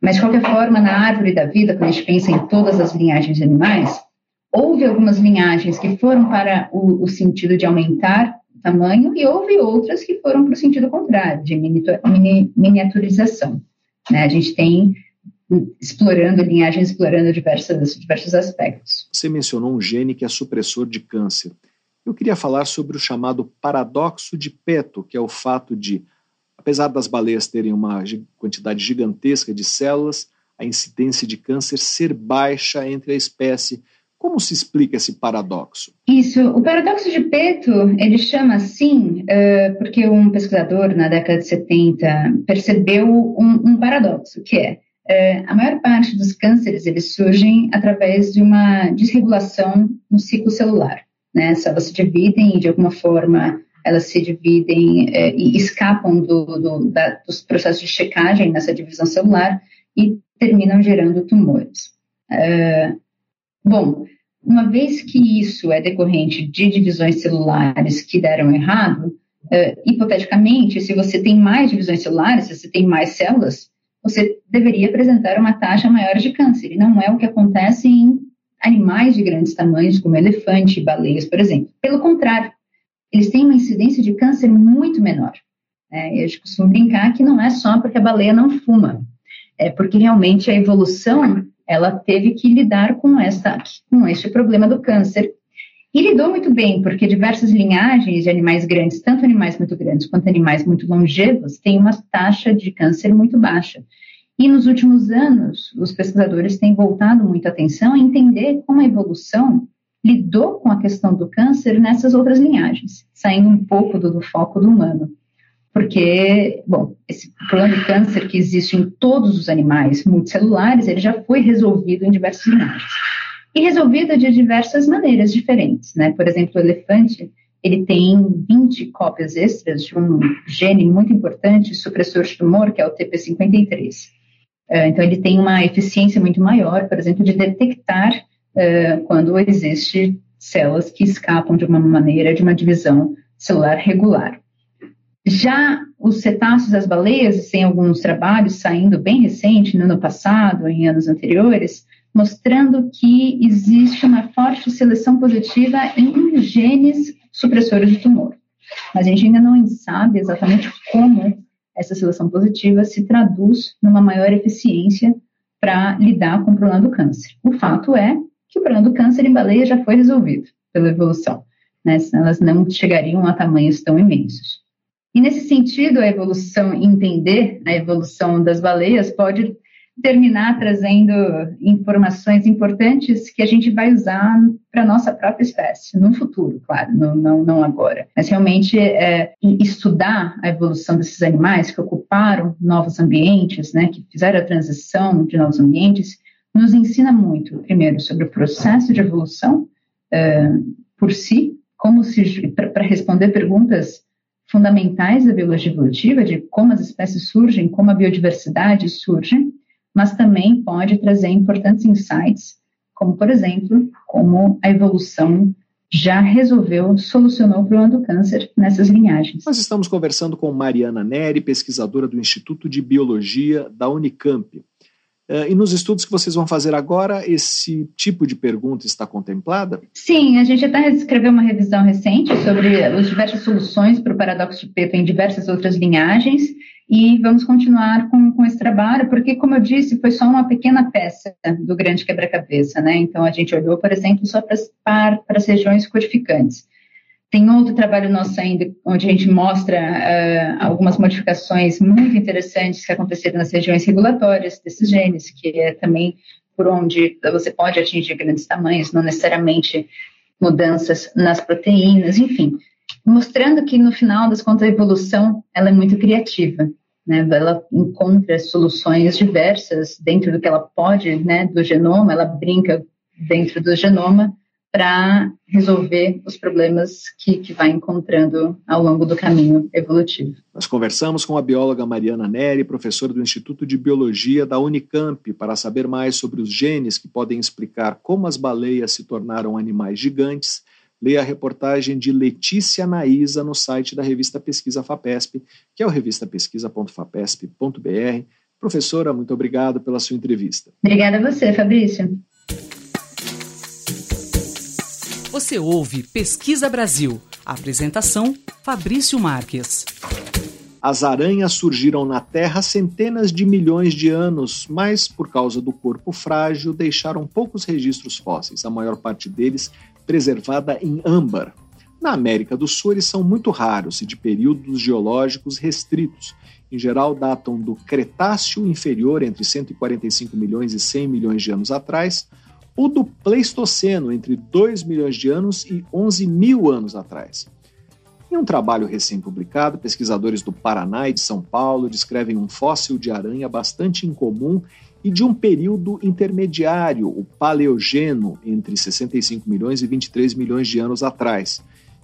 Mas, de qualquer forma, na árvore da vida, quando a gente pensa em todas as linhagens de animais, houve algumas linhagens que foram para o, o sentido de aumentar tamanho, e houve outras que foram para o sentido contrário, de miniaturização. Né? A gente tem explorando linhagens, explorando diversos aspectos. Você mencionou um gene que é supressor de câncer. Eu queria falar sobre o chamado paradoxo de Peto, que é o fato de, apesar das baleias terem uma quantidade gigantesca de células, a incidência de câncer ser baixa entre a espécie como se explica esse paradoxo? Isso, o paradoxo de Peto, ele chama assim uh, porque um pesquisador na década de 70 percebeu um, um paradoxo, que é uh, a maior parte dos cânceres eles surgem através de uma desregulação no ciclo celular. Né? Elas se dividem e de alguma forma elas se dividem uh, e escapam do, do, da, dos processos de checagem nessa divisão celular e terminam gerando tumores. Uh, Bom, uma vez que isso é decorrente de divisões celulares que deram errado, uh, hipoteticamente, se você tem mais divisões celulares, se você tem mais células, você deveria apresentar uma taxa maior de câncer. E não é o que acontece em animais de grandes tamanhos, como elefante e baleias, por exemplo. Pelo contrário, eles têm uma incidência de câncer muito menor. É, eu costumo brincar que não é só porque a baleia não fuma, é porque realmente a evolução ela teve que lidar com essa com este problema do câncer e lidou muito bem, porque diversas linhagens de animais grandes, tanto animais muito grandes quanto animais muito longevos, têm uma taxa de câncer muito baixa. E nos últimos anos, os pesquisadores têm voltado muita atenção a entender como a evolução lidou com a questão do câncer nessas outras linhagens, saindo um pouco do, do foco do humano. Porque, bom, esse problema de câncer que existe em todos os animais multicelulares, ele já foi resolvido em diversas linhagens e resolvida de diversas maneiras diferentes, né? Por exemplo, o elefante, ele tem 20 cópias extras de um gene muito importante, supressor de tumor, que é o TP53. Uh, então, ele tem uma eficiência muito maior, por exemplo, de detectar uh, quando existe células que escapam de uma maneira de uma divisão celular regular. Já os cetáceos das baleias, tem alguns trabalhos saindo bem recente, no ano passado, em anos anteriores, mostrando que existe uma forte seleção positiva em genes supressores de tumor. Mas a gente ainda não sabe exatamente como essa seleção positiva se traduz numa maior eficiência para lidar com o problema do câncer. O fato é que o problema do câncer em baleia já foi resolvido pela evolução, né? Elas não chegariam a tamanhos tão imensos. E nesse sentido, a evolução, entender a evolução das baleias pode terminar trazendo informações importantes que a gente vai usar para a nossa própria espécie, no futuro, claro, não, não, não agora. Mas realmente é, estudar a evolução desses animais que ocuparam novos ambientes, né, que fizeram a transição de novos ambientes, nos ensina muito, primeiro, sobre o processo de evolução é, por si, como se para responder perguntas fundamentais da biologia evolutiva, de como as espécies surgem, como a biodiversidade surge, mas também pode trazer importantes insights, como, por exemplo, como a evolução já resolveu, solucionou o problema do câncer nessas linhagens. Nós estamos conversando com Mariana Neri, pesquisadora do Instituto de Biologia da Unicamp. Uh, e nos estudos que vocês vão fazer agora, esse tipo de pergunta está contemplada? Sim, a gente até escreveu uma revisão recente sobre as diversas soluções para o paradoxo de Peto em diversas outras linhagens, e vamos continuar com, com esse trabalho, porque, como eu disse, foi só uma pequena peça do grande quebra-cabeça, né? Então, a gente olhou, por exemplo, só para, para, para as regiões codificantes. Tem outro trabalho nosso ainda, onde a gente mostra uh, algumas modificações muito interessantes que aconteceram nas regiões regulatórias desses genes, que é também por onde você pode atingir grandes tamanhos, não necessariamente mudanças nas proteínas, enfim mostrando que no final das contas a evolução ela é muito criativa, né? Ela encontra soluções diversas dentro do que ela pode, né? Do genoma, ela brinca dentro do genoma para resolver os problemas que, que vai encontrando ao longo do caminho evolutivo. Nós conversamos com a bióloga Mariana Neri, professora do Instituto de Biologia da Unicamp, para saber mais sobre os genes que podem explicar como as baleias se tornaram animais gigantes leia a reportagem de Letícia Naísa no site da revista Pesquisa FAPESP, que é o revistapesquisa.fapesp.br. Professora, muito obrigado pela sua entrevista. Obrigada a você, Fabrício. Você ouve Pesquisa Brasil. apresentação: Fabrício Marques. As aranhas surgiram na Terra centenas de milhões de anos, mas, por causa do corpo frágil, deixaram poucos registros fósseis, a maior parte deles preservada em âmbar. Na América do Sul, eles são muito raros e de períodos geológicos restritos. Em geral, datam do Cretáceo inferior, entre 145 milhões e 100 milhões de anos atrás, ou do Pleistoceno, entre 2 milhões de anos e 11 mil anos atrás. Em um trabalho recém-publicado, pesquisadores do Paraná e de São Paulo descrevem um fóssil de aranha bastante incomum e de um período intermediário, o Paleogeno, entre 65 milhões e 23 milhões de anos atrás.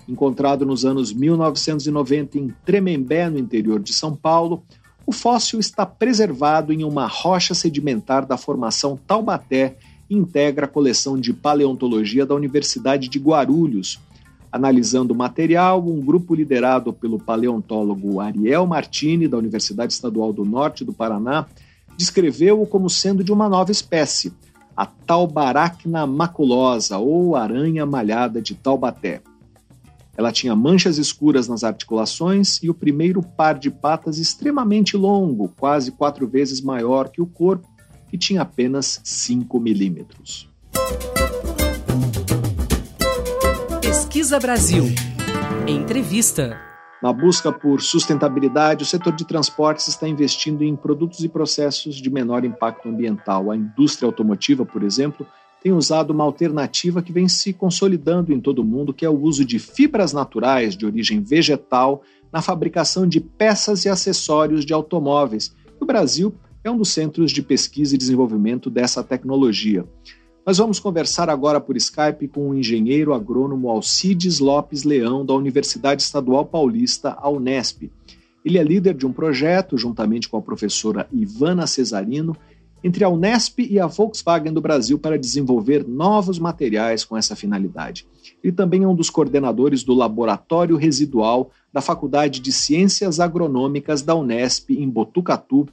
Encontrado nos anos 1990 em Tremembé, no interior de São Paulo, o fóssil está preservado em uma rocha sedimentar da formação Taubaté integra a coleção de paleontologia da Universidade de Guarulhos. Analisando o material, um grupo liderado pelo paleontólogo Ariel Martini, da Universidade Estadual do Norte do Paraná, descreveu-o como sendo de uma nova espécie, a Taubaracna maculosa ou aranha malhada de Taubaté. Ela tinha manchas escuras nas articulações e o primeiro par de patas extremamente longo, quase quatro vezes maior que o corpo, que tinha apenas 5 milímetros. Pesquisa Brasil. Entrevista. Na busca por sustentabilidade, o setor de transportes está investindo em produtos e processos de menor impacto ambiental. A indústria automotiva, por exemplo, tem usado uma alternativa que vem se consolidando em todo o mundo, que é o uso de fibras naturais de origem vegetal na fabricação de peças e acessórios de automóveis. O Brasil é um dos centros de pesquisa e desenvolvimento dessa tecnologia. Nós vamos conversar agora por Skype com o engenheiro agrônomo Alcides Lopes Leão, da Universidade Estadual Paulista, a Unesp. Ele é líder de um projeto, juntamente com a professora Ivana Cesarino, entre a Unesp e a Volkswagen do Brasil para desenvolver novos materiais com essa finalidade. Ele também é um dos coordenadores do Laboratório Residual da Faculdade de Ciências Agronômicas da Unesp, em Botucatu,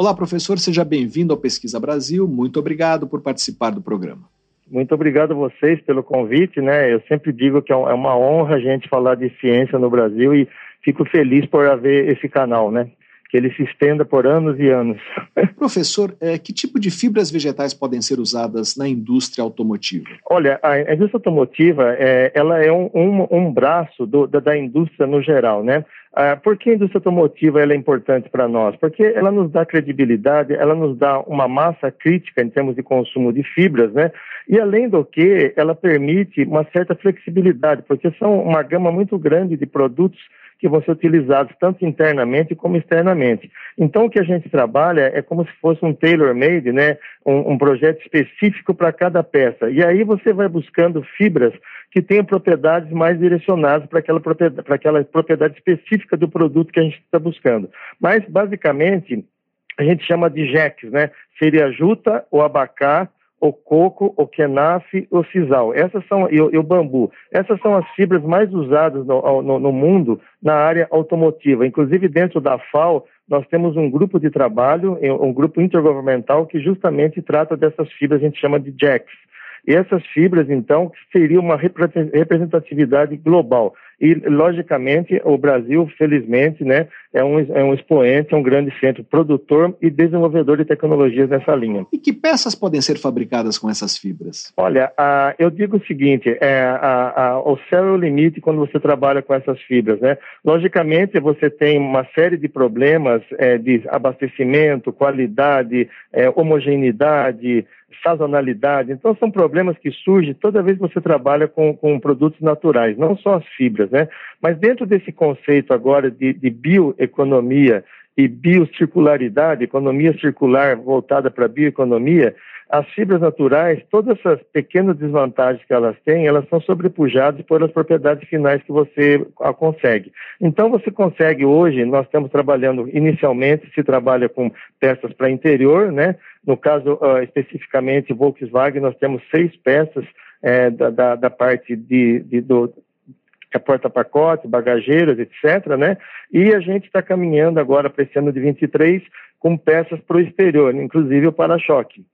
Olá, professor, seja bem-vindo ao Pesquisa Brasil. Muito obrigado por participar do programa. Muito obrigado a vocês pelo convite, né? Eu sempre digo que é, é uma honra a gente falar de ciência no Brasil e fico feliz por haver esse canal, né? que ele se estenda por anos e anos. Professor, é, que tipo de fibras vegetais podem ser usadas na indústria automotiva? Olha, a indústria automotiva é, ela é um, um, um braço do, da, da, indústria no geral, né? Ah, por que a indústria automotiva é importante para nós? Porque ela nos dá credibilidade, ela nos dá uma massa crítica em termos de consumo de fibras, né? E além do que, ela permite uma certa flexibilidade, porque são uma gama muito grande de produtos que vão ser utilizados tanto internamente como externamente. Então, o que a gente trabalha é como se fosse um tailor-made, né? um, um projeto específico para cada peça. E aí você vai buscando fibras que tenham propriedades mais direcionadas para aquela propriedade, para aquela propriedade específica do produto que a gente está buscando. Mas, basicamente, a gente chama de jeques, né? Seria juta, o abacá, o coco, o kenafe, o sisal. Essas são e o, e o, bambu. Essas são as fibras mais usadas no, no, no, mundo na área automotiva. Inclusive dentro da FAO nós temos um grupo de trabalho, um grupo intergovernamental que justamente trata dessas fibras. A gente chama de JACs. E essas fibras, então, seriam uma representatividade global. E, logicamente, o Brasil, felizmente, né, é um, é um expoente, é um grande centro produtor e desenvolvedor de tecnologias nessa linha. E que peças podem ser fabricadas com essas fibras? Olha, a, eu digo o seguinte, é, a, a, o céu é o limite quando você trabalha com essas fibras, né? Logicamente, você tem uma série de problemas é, de abastecimento, qualidade, é, homogeneidade, sazonalidade. Então, são problemas que surgem toda vez que você trabalha com, com produtos naturais, não só as fibras, né? Mas dentro desse conceito agora de, de bioeconomia e biocircularidade, economia circular voltada para a bioeconomia, as fibras naturais, todas essas pequenas desvantagens que elas têm, elas são sobrepujadas pelas propriedades finais que você consegue. Então, você consegue hoje, nós estamos trabalhando inicialmente, se trabalha com peças para interior, né? No caso, uh, especificamente, Volkswagen, nós temos seis peças é, da, da, da, parte de, de do, é porta-pacote, bagageiros, etc., né? E a gente está caminhando agora para esse ano de 23 com peças para o exterior, inclusive o para-choque.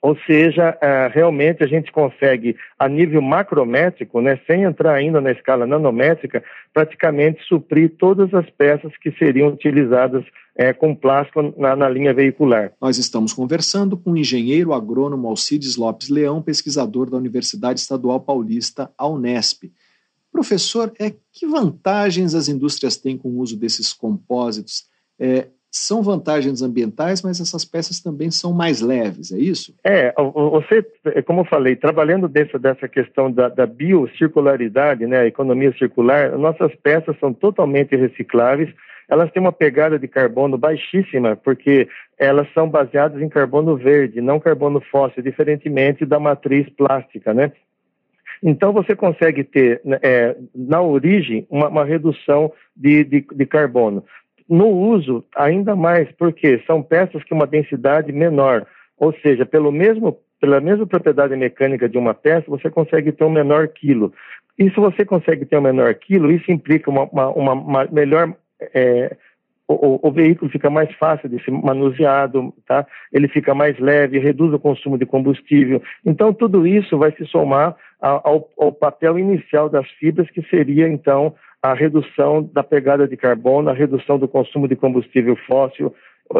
Ou seja, uh, realmente a gente consegue, a nível macrométrico, né, sem entrar ainda na escala nanométrica, praticamente suprir todas as peças que seriam utilizadas é, com plástico na, na, linha veicular. Nós estamos conversando com o engenheiro agrônomo Alcides Lopes Leão, pesquisador da Universidade Estadual Paulista, a Unesp. Professor, é, que vantagens as indústrias têm com o uso desses compósitos? É, são vantagens ambientais, mas essas peças também são mais leves, é isso? É, você, como eu falei, trabalhando dentro dessa questão da, da biocircularidade, né, a economia circular, nossas peças são totalmente recicláveis, elas têm uma pegada de carbono baixíssima, porque elas são baseadas em carbono verde, não carbono fóssil, diferentemente da matriz plástica, né? Então, você consegue ter, né, é, na origem, uma, uma redução de, de, de, carbono no uso ainda mais, porque são peças que uma densidade menor, ou seja, pelo mesmo, pela mesma propriedade mecânica de uma peça, você consegue ter um menor quilo. E se você consegue ter um menor quilo, isso implica uma, uma, uma melhor é, o, o, veículo fica mais fácil de ser manuseado, tá? ele fica mais leve, reduz o consumo de combustível. Então, tudo isso vai se somar ao, ao papel inicial das fibras, que seria, então, a redução da pegada de carbono, a redução do consumo de combustível fóssil.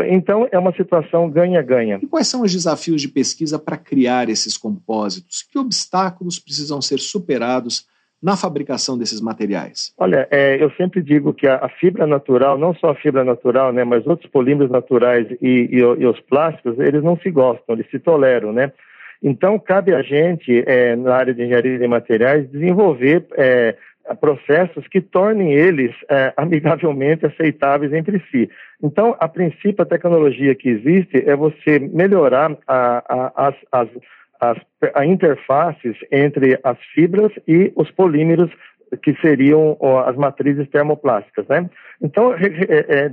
Então, é uma situação ganha-ganha. E quais são os desafios de pesquisa para criar esses compósitos? Que obstáculos precisam ser superados na fabricação desses materiais? Olha, é, eu sempre digo que a, a, fibra natural, não só a fibra natural, né, mas outros polímeros naturais e, e, e, os plásticos, eles não se gostam, eles se toleram, né? Então, cabe a gente, é, na área de engenharia de materiais, desenvolver é, processos que tornem eles é, amigavelmente aceitáveis entre si. Então, a princípio, a tecnologia que existe é você melhorar a, a, as, as as a interfaces entre as fibras e os polímeros que seriam as matrizes termoplásticas, né? Então, é,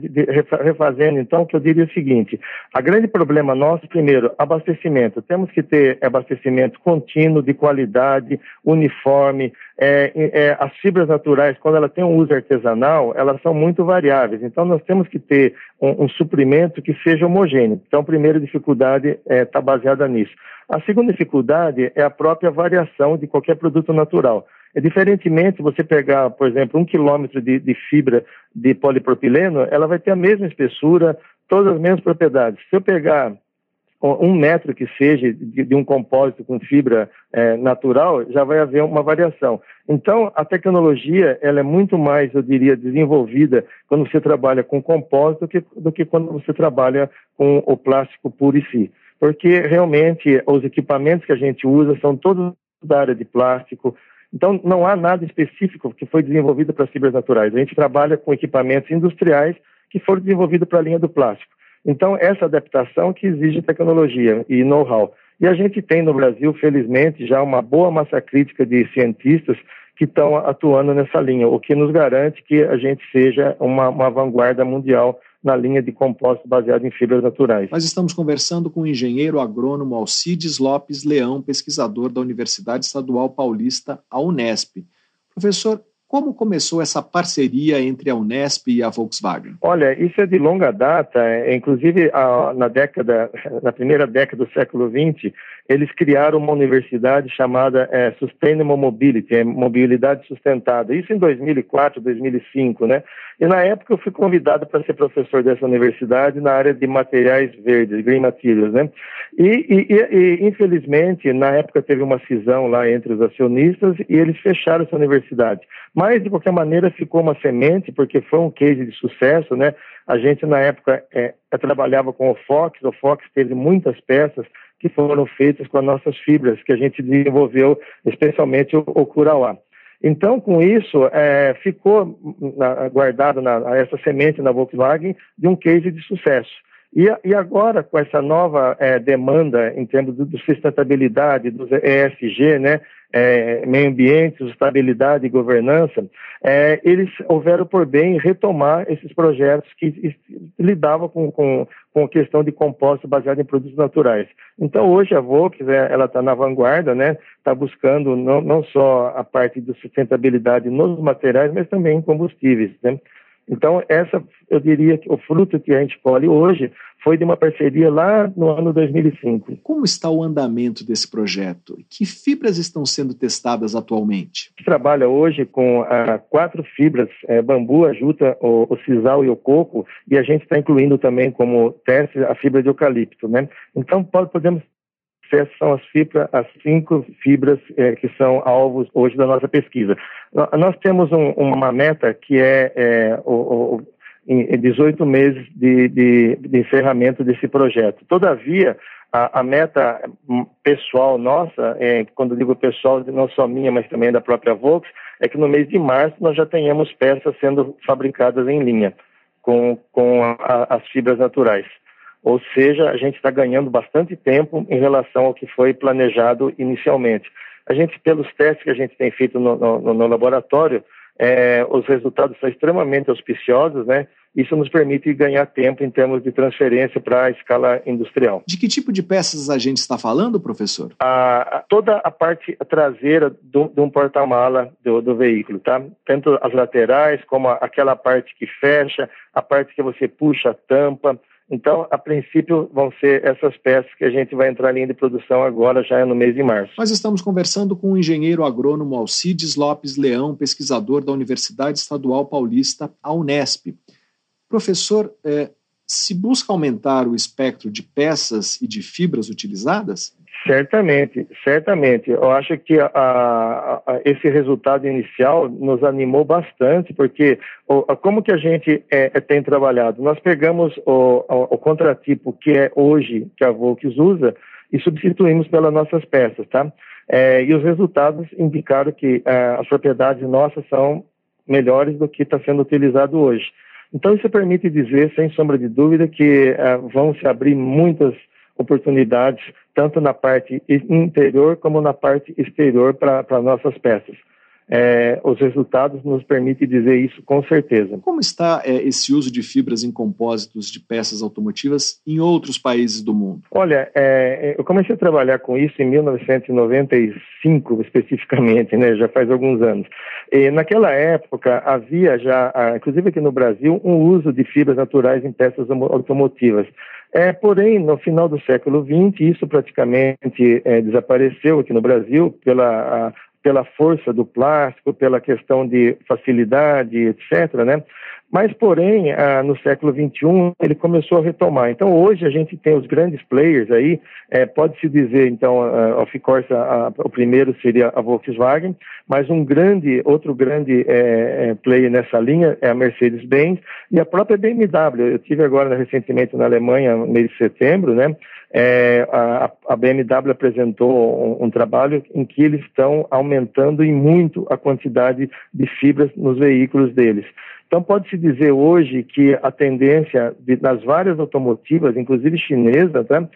refazendo, então, que eu diria é o seguinte, a grande problema nosso, primeiro, abastecimento. Temos que ter abastecimento contínuo, de qualidade, uniforme. É, é, as fibras naturais, quando ela tem um uso artesanal, elas são muito variáveis. Então, nós temos que ter um, um suprimento que seja homogêneo. Então, a primeira dificuldade está baseada nisso. A segunda dificuldade é a própria variação de qualquer produto natural. É diferentemente você pegar, por exemplo, um quilômetro de, de, fibra de polipropileno, ela vai ter a mesma espessura, todas as mesmas propriedades. Se eu pegar um metro que seja de, de um compósito com fibra é, natural, já vai haver uma variação. Então, a tecnologia ela é muito mais, eu diria, desenvolvida quando você trabalha com compósito do que, do que quando você trabalha com o plástico puro em si porque realmente os equipamentos que a gente usa são todos da área de plástico. Então, não há nada específico que foi desenvolvido para fibras naturais. A gente trabalha com equipamentos industriais que foram desenvolvidos para a linha do plástico. Então, essa adaptação que exige tecnologia e know-how. E a gente tem no Brasil, felizmente, já uma boa massa crítica de cientistas que estão atuando nessa linha, o que nos garante que a gente seja uma, uma vanguarda mundial na linha de compostos baseados em fibras naturais. Nós estamos conversando com o engenheiro agrônomo Alcides Lopes Leão, pesquisador da Universidade Estadual Paulista, a Unesp. Professor, como começou essa parceria entre a Unesp e a Volkswagen? Olha, isso é de longa data. É, inclusive, na década, na primeira década do século XX, eles criaram uma universidade chamada é, Sustainable Mobility, é, mobilidade sustentada. Isso em 2004, 2005, né? E na época eu fui convidado para ser professor dessa universidade na área de materiais verdes, green materials, né? E, e, e, infelizmente, na época teve uma cisão lá entre os acionistas e eles fecharam essa universidade. Mas, de qualquer maneira, ficou uma semente, porque foi um case de sucesso, né? A gente, na época, é, trabalhava com o Fox, o Fox teve muitas peças que foram feitas com as nossas fibras, que a gente desenvolveu, especialmente o, o Curauá. Então, com isso, é, ficou na, essa semente na Volkswagen de um case de sucesso. E, e agora, com essa nova é, demanda em termos de, de sustentabilidade, dos ESG, né, é, meio ambiente, sustentabilidade e governança, é, eles houveram por bem retomar esses projetos que lidavam com, com, com a questão de compostos baseados em produtos naturais. Então, hoje a Volkswagen é, ela está na vanguarda, né? Está buscando não, não só a parte de sustentabilidade nos materiais, mas também em combustíveis, né? Então, essa, eu diria que o fruto que a gente colhe hoje foi de uma parceria lá no ano 2005. Como está o andamento desse projeto? Que fibras estão sendo testadas atualmente? A gente trabalha hoje com ah, quatro fibras, é, bambu, a juta, o, o sisal e o coco, e a gente está incluindo também como teste a fibra de eucalipto. Né? Então, podemos são as, fibra, as cinco fibras é, que são alvos hoje da nossa pesquisa. Nós temos um, uma meta que é, é o, o, em 18 meses de, de, de, encerramento desse projeto. Todavia, a, a meta pessoal nossa, é, quando digo pessoal, não só minha, mas também da própria Volks, é que no mês de março nós já tenhamos peças sendo fabricadas em linha com, com a, as fibras naturais. Ou seja, a gente está ganhando bastante tempo em relação ao que foi planejado inicialmente. A gente, pelos testes que a gente tem feito no, no, no laboratório, é, os resultados são extremamente auspiciosos, né? Isso nos permite ganhar tempo em termos de transferência para a escala industrial. De que tipo de peças a gente está falando, professor? A, toda a parte traseira do, de um porta-mala do, do, veículo, tá? Tanto as laterais como a, aquela parte que fecha, a parte que você puxa a tampa. Então, a princípio, vão ser essas peças que a gente vai entrar em linha de produção agora, já no mês de março. Nós estamos conversando com o engenheiro agrônomo Alcides Lopes Leão, pesquisador da Universidade Estadual Paulista, a Unesp. Professor, é, se busca aumentar o espectro de peças e de fibras utilizadas? Certamente, certamente. Eu acho que a, a, esse resultado inicial nos animou bastante, porque o, como que a gente é, é, tem trabalhado? Nós pegamos o, o, contratipo que é hoje, que a Volks usa, e substituímos pelas nossas peças, tá? É, e os resultados indicaram que é, as propriedades nossas são melhores do que está sendo utilizado hoje. Então, isso permite dizer, sem sombra de dúvida, que uh, vão se abrir muitas oportunidades, tanto na parte interior como na parte exterior para nossas peças é, os resultados nos permitem dizer isso com certeza. Como está é, esse uso de fibras em compósitos de peças automotivas em outros países do mundo? Olha, é, eu comecei a trabalhar com isso em 1995, especificamente, né, já faz alguns anos. E naquela época havia já, inclusive aqui no Brasil, um uso de fibras naturais em peças automotivas. É, porém, no final do século XX, isso praticamente é, desapareceu aqui no Brasil pela pela força do plástico, pela questão de facilidade, etc., né? Mas, porém, ah, no século XXI, ele começou a retomar. Então, hoje a gente tem os grandes players aí, é, pode-se dizer, então, a, of course, a, a, o primeiro seria a Volkswagen, mas um grande, outro grande é, é, player nessa linha é a Mercedes-Benz e a própria BMW. Eu tive agora recentemente na Alemanha, no mês de setembro, né? A, a, BMW apresentou um, um, trabalho em que eles estão aumentando em muito a quantidade de fibras nos veículos deles. Então, pode-se dizer hoje que a tendência de, das várias automotivas, inclusive chinesas, tá,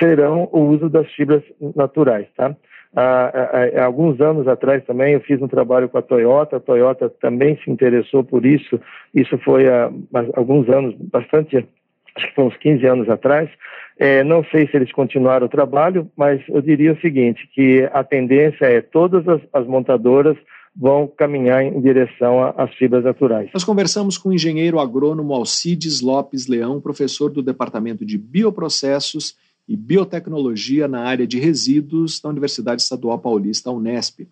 serão o uso das fibras naturais. Tá? Há, alguns anos atrás também eu fiz um trabalho com a Toyota, a Toyota também se interessou por isso, isso foi há alguns anos, bastante, acho que foi uns 15 anos atrás, é, não sei se eles continuaram o trabalho, mas eu diria o seguinte, que a tendência é todas as, as montadoras vão caminhar em direção às fibras naturais. Nós conversamos com o engenheiro agrônomo Alcides Lopes Leão, professor do Departamento de Bioprocessos e Biotecnologia na área de resíduos da Universidade Estadual Paulista, Unesp.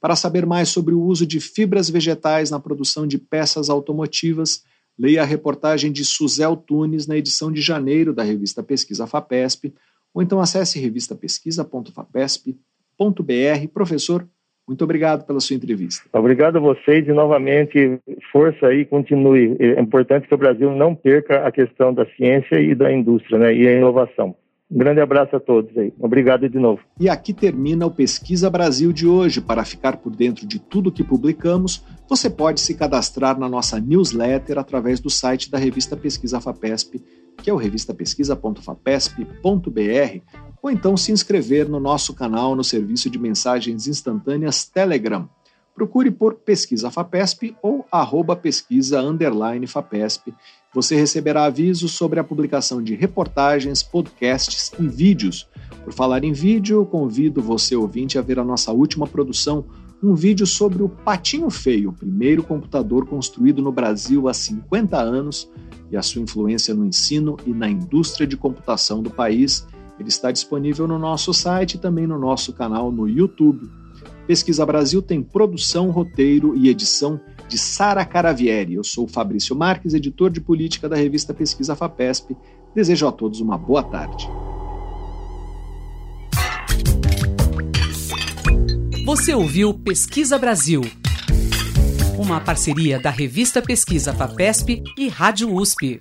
Para saber mais sobre o uso de fibras vegetais na produção de peças automotivas, leia a reportagem de Suzel Tunes na edição de janeiro da revista Pesquisa FAPESP, ou então acesse revistapesquisa.fapesp.br. Professor, muito obrigado pela sua entrevista. Obrigado a vocês e novamente força aí, continue. É importante que o Brasil não perca a questão da ciência e da indústria, né, e a inovação. Um grande abraço a todos aí. Obrigado de novo. E aqui termina o Pesquisa Brasil de hoje. Para ficar por dentro de tudo que publicamos, você pode se cadastrar na nossa newsletter através do site da revista Pesquisa FAPESP, que é o revistapesquisa.fapesp.br, ou então se inscrever no nosso canal no serviço de mensagens instantâneas Telegram. Procure por Pesquisa FAPESP ou arroba pesquisa underline FAPESP. Você receberá avisos sobre a publicação de reportagens, podcasts e vídeos. Por falar em vídeo, convido você, ouvinte, a ver a nossa última produção, um vídeo sobre o Patinho Feio, o primeiro computador construído no Brasil há 50 anos e a sua influência no ensino e na indústria de computação do país. Ele está disponível no nosso site e também no nosso canal no YouTube. Pesquisa Brasil tem produção, roteiro e edição de Sara Caravieri. Eu sou Fabrício Marques, editor de política da revista Pesquisa FAPESP. Desejo a todos uma boa tarde. Você ouviu Pesquisa Brasil, uma parceria da revista Pesquisa FAPESP e Rádio USP.